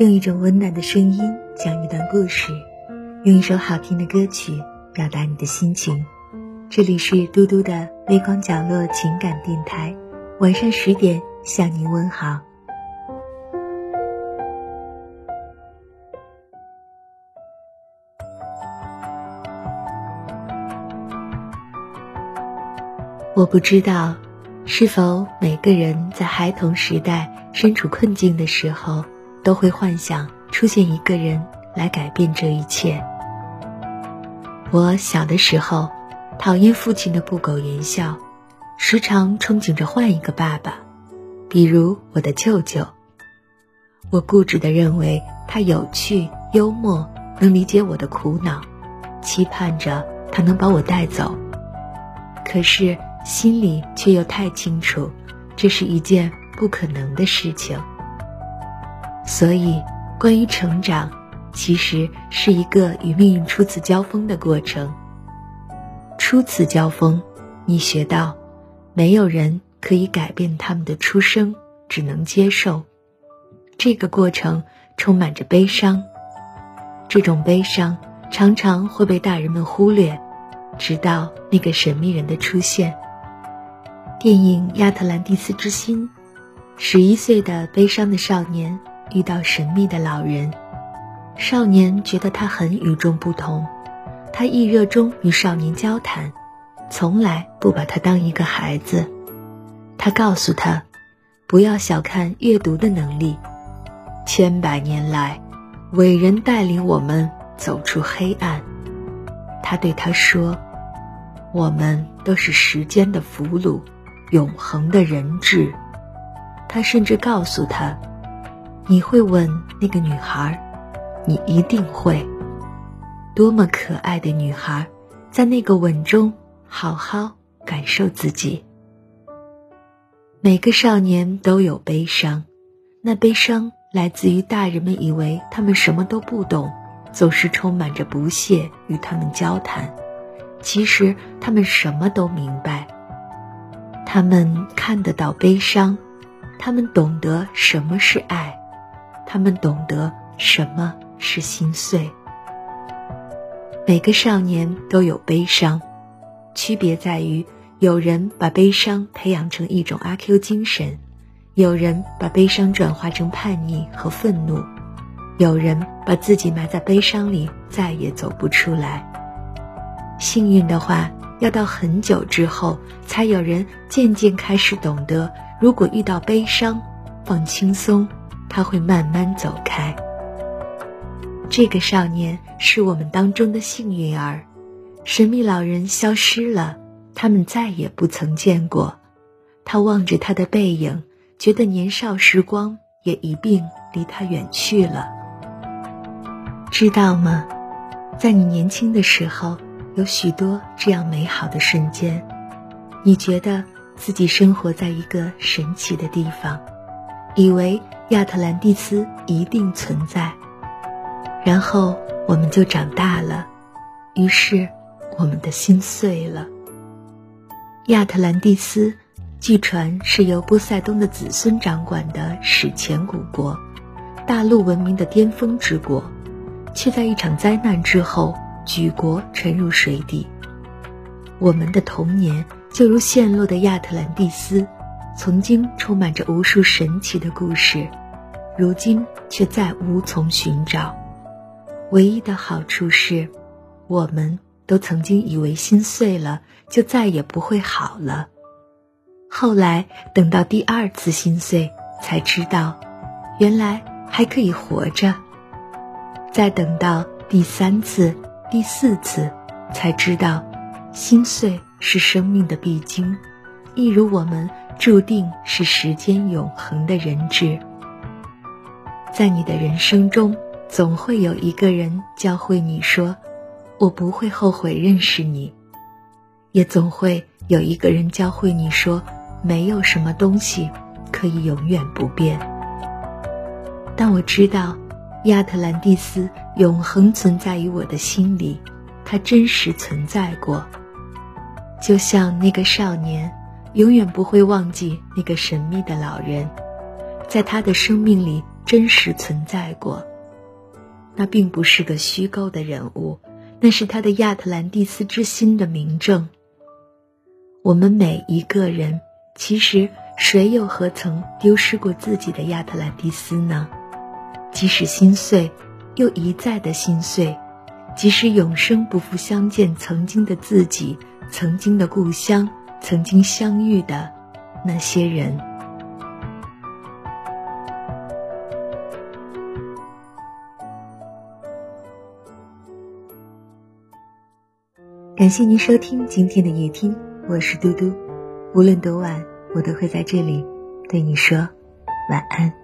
用一种温暖的声音讲一段故事，用一首好听的歌曲表达你的心情。这里是嘟嘟的微光角落情感电台，晚上十点向您问好。我不知道，是否每个人在孩童时代身处困境的时候，都会幻想出现一个人来改变这一切。我小的时候，讨厌父亲的不苟言笑，时常憧憬着换一个爸爸，比如我的舅舅。我固执地认为他有趣、幽默，能理解我的苦恼，期盼着他能把我带走。可是。心里却又太清楚，这是一件不可能的事情。所以，关于成长，其实是一个与命运初次交锋的过程。初次交锋，你学到，没有人可以改变他们的出生，只能接受。这个过程充满着悲伤，这种悲伤常常会被大人们忽略，直到那个神秘人的出现。电影《亚特兰蒂斯之心》，十一岁的悲伤的少年遇到神秘的老人，少年觉得他很与众不同，他亦热衷与少年交谈，从来不把他当一个孩子。他告诉他，不要小看阅读的能力，千百年来，伟人带领我们走出黑暗。他对他说：“我们都是时间的俘虏。”永恒的人质，他甚至告诉他：“你会吻那个女孩，你一定会。多么可爱的女孩，在那个吻中好好感受自己。”每个少年都有悲伤，那悲伤来自于大人们以为他们什么都不懂，总是充满着不屑与他们交谈。其实他们什么都明白。他们看得到悲伤，他们懂得什么是爱，他们懂得什么是心碎。每个少年都有悲伤，区别在于，有人把悲伤培养成一种阿 Q 精神，有人把悲伤转化成叛逆和愤怒，有人把自己埋在悲伤里，再也走不出来。幸运的话。要到很久之后，才有人渐渐开始懂得，如果遇到悲伤，放轻松，他会慢慢走开。这个少年是我们当中的幸运儿，神秘老人消失了，他们再也不曾见过。他望着他的背影，觉得年少时光也一并离他远去了。知道吗？在你年轻的时候。有许多这样美好的瞬间，你觉得自己生活在一个神奇的地方，以为亚特兰蒂斯一定存在。然后我们就长大了，于是我们的心碎了。亚特兰蒂斯，据传是由波塞冬的子孙掌管的史前古国，大陆文明的巅峰之国，却在一场灾难之后。举国沉入水底，我们的童年就如陷落的亚特兰蒂斯，曾经充满着无数神奇的故事，如今却再无从寻找。唯一的好处是，我们都曾经以为心碎了就再也不会好了，后来等到第二次心碎，才知道，原来还可以活着。再等到第三次。第四次，才知道，心碎是生命的必经，一如我们注定是时间永恒的人质。在你的人生中，总会有一个人教会你说：“我不会后悔认识你。”也总会有一个人教会你说：“没有什么东西可以永远不变。”但我知道。亚特兰蒂斯永恒存在于我的心里，它真实存在过。就像那个少年，永远不会忘记那个神秘的老人，在他的生命里真实存在过。那并不是个虚构的人物，那是他的亚特兰蒂斯之心的明证。我们每一个人，其实谁又何曾丢失过自己的亚特兰蒂斯呢？即使心碎，又一再的心碎；即使永生不复相见，曾经的自己，曾经的故乡，曾经相遇的那些人。感谢您收听今天的夜听，我是嘟嘟。无论多晚，我都会在这里对你说晚安。